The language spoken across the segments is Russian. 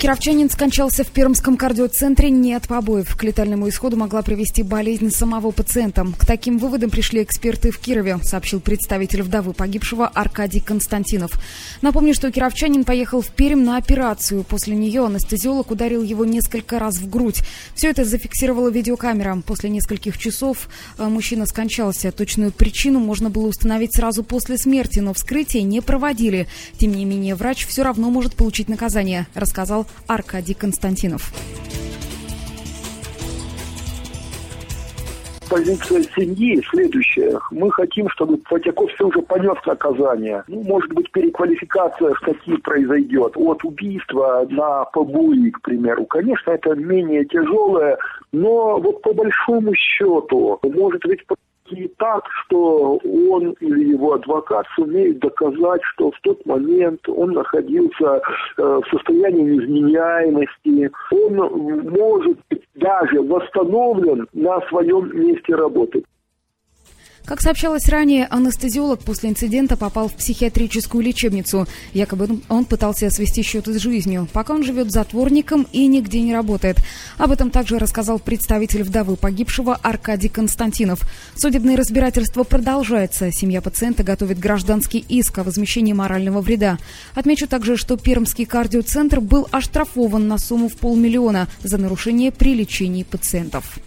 Кировчанин скончался в Пермском кардиоцентре не от побоев. К летальному исходу могла привести болезнь самого пациента. К таким выводам пришли эксперты в Кирове, сообщил представитель вдовы погибшего Аркадий Константинов. Напомню, что кировчанин поехал в Пермь на операцию. После нее анестезиолог ударил его несколько раз в грудь. Все это зафиксировала видеокамера. После нескольких часов э, мужчина скончался. Точную причину можно было установить сразу после смерти, но вскрытие не проводили. Тем не менее, врач все равно может получить наказание, рассказал Аркадий Константинов. позиция семьи следующая. Мы хотим, чтобы Фатяков все уже понес наказание. Ну, может быть, переквалификация статьи произойдет. От убийства на побои, к примеру. Конечно, это менее тяжелое, но вот по большому счету, может быть, и так, что он или его адвокат сумеет доказать, что в тот момент он находился э, в состоянии невменяемости, он может быть даже восстановлен на своем месте работы. Как сообщалось ранее, анестезиолог после инцидента попал в психиатрическую лечебницу. Якобы он пытался свести счеты с жизнью. Пока он живет затворником и нигде не работает. Об этом также рассказал представитель вдовы погибшего Аркадий Константинов. Судебное разбирательство продолжается. Семья пациента готовит гражданский иск о возмещении морального вреда. Отмечу также, что Пермский кардиоцентр был оштрафован на сумму в полмиллиона за нарушение при лечении пациентов.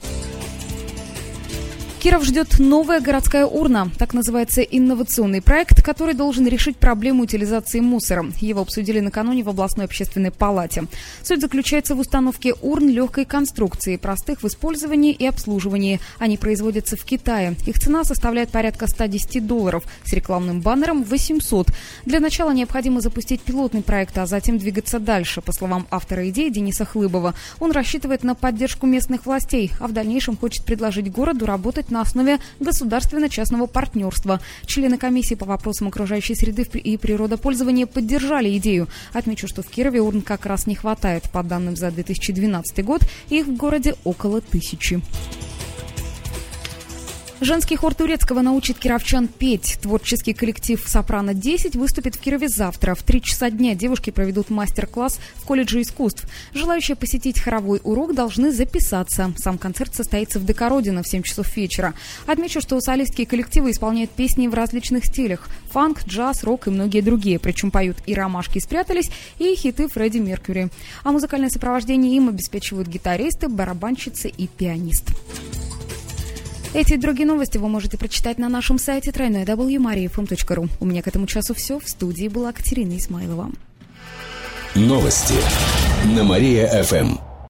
Киров ждет новая городская урна. Так называется инновационный проект, который должен решить проблему утилизации мусора. Его обсудили накануне в областной общественной палате. Суть заключается в установке урн легкой конструкции, простых в использовании и обслуживании. Они производятся в Китае. Их цена составляет порядка 110 долларов. С рекламным баннером 800. Для начала необходимо запустить пилотный проект, а затем двигаться дальше. По словам автора идеи Дениса Хлыбова, он рассчитывает на поддержку местных властей, а в дальнейшем хочет предложить городу работать на основе государственно-частного партнерства. Члены комиссии по вопросам окружающей среды и природопользования поддержали идею. Отмечу, что в Кирове урн как раз не хватает. По данным за 2012 год, их в городе около тысячи. Женский хор турецкого научит кировчан петь. Творческий коллектив «Сопрано-10» выступит в Кирове завтра. В три часа дня девушки проведут мастер-класс в колледже искусств. Желающие посетить хоровой урок должны записаться. Сам концерт состоится в Декородино в 7 часов вечера. Отмечу, что солистские коллективы исполняют песни в различных стилях. Фанк, джаз, рок и многие другие. Причем поют и «Ромашки спрятались», и хиты Фредди Меркьюри. А музыкальное сопровождение им обеспечивают гитаристы, барабанщицы и пианист. Эти и другие новости вы можете прочитать на нашем сайте www.mariafm.ru. У меня к этому часу все. В студии была Катерина Исмайлова. Новости на Мария-ФМ.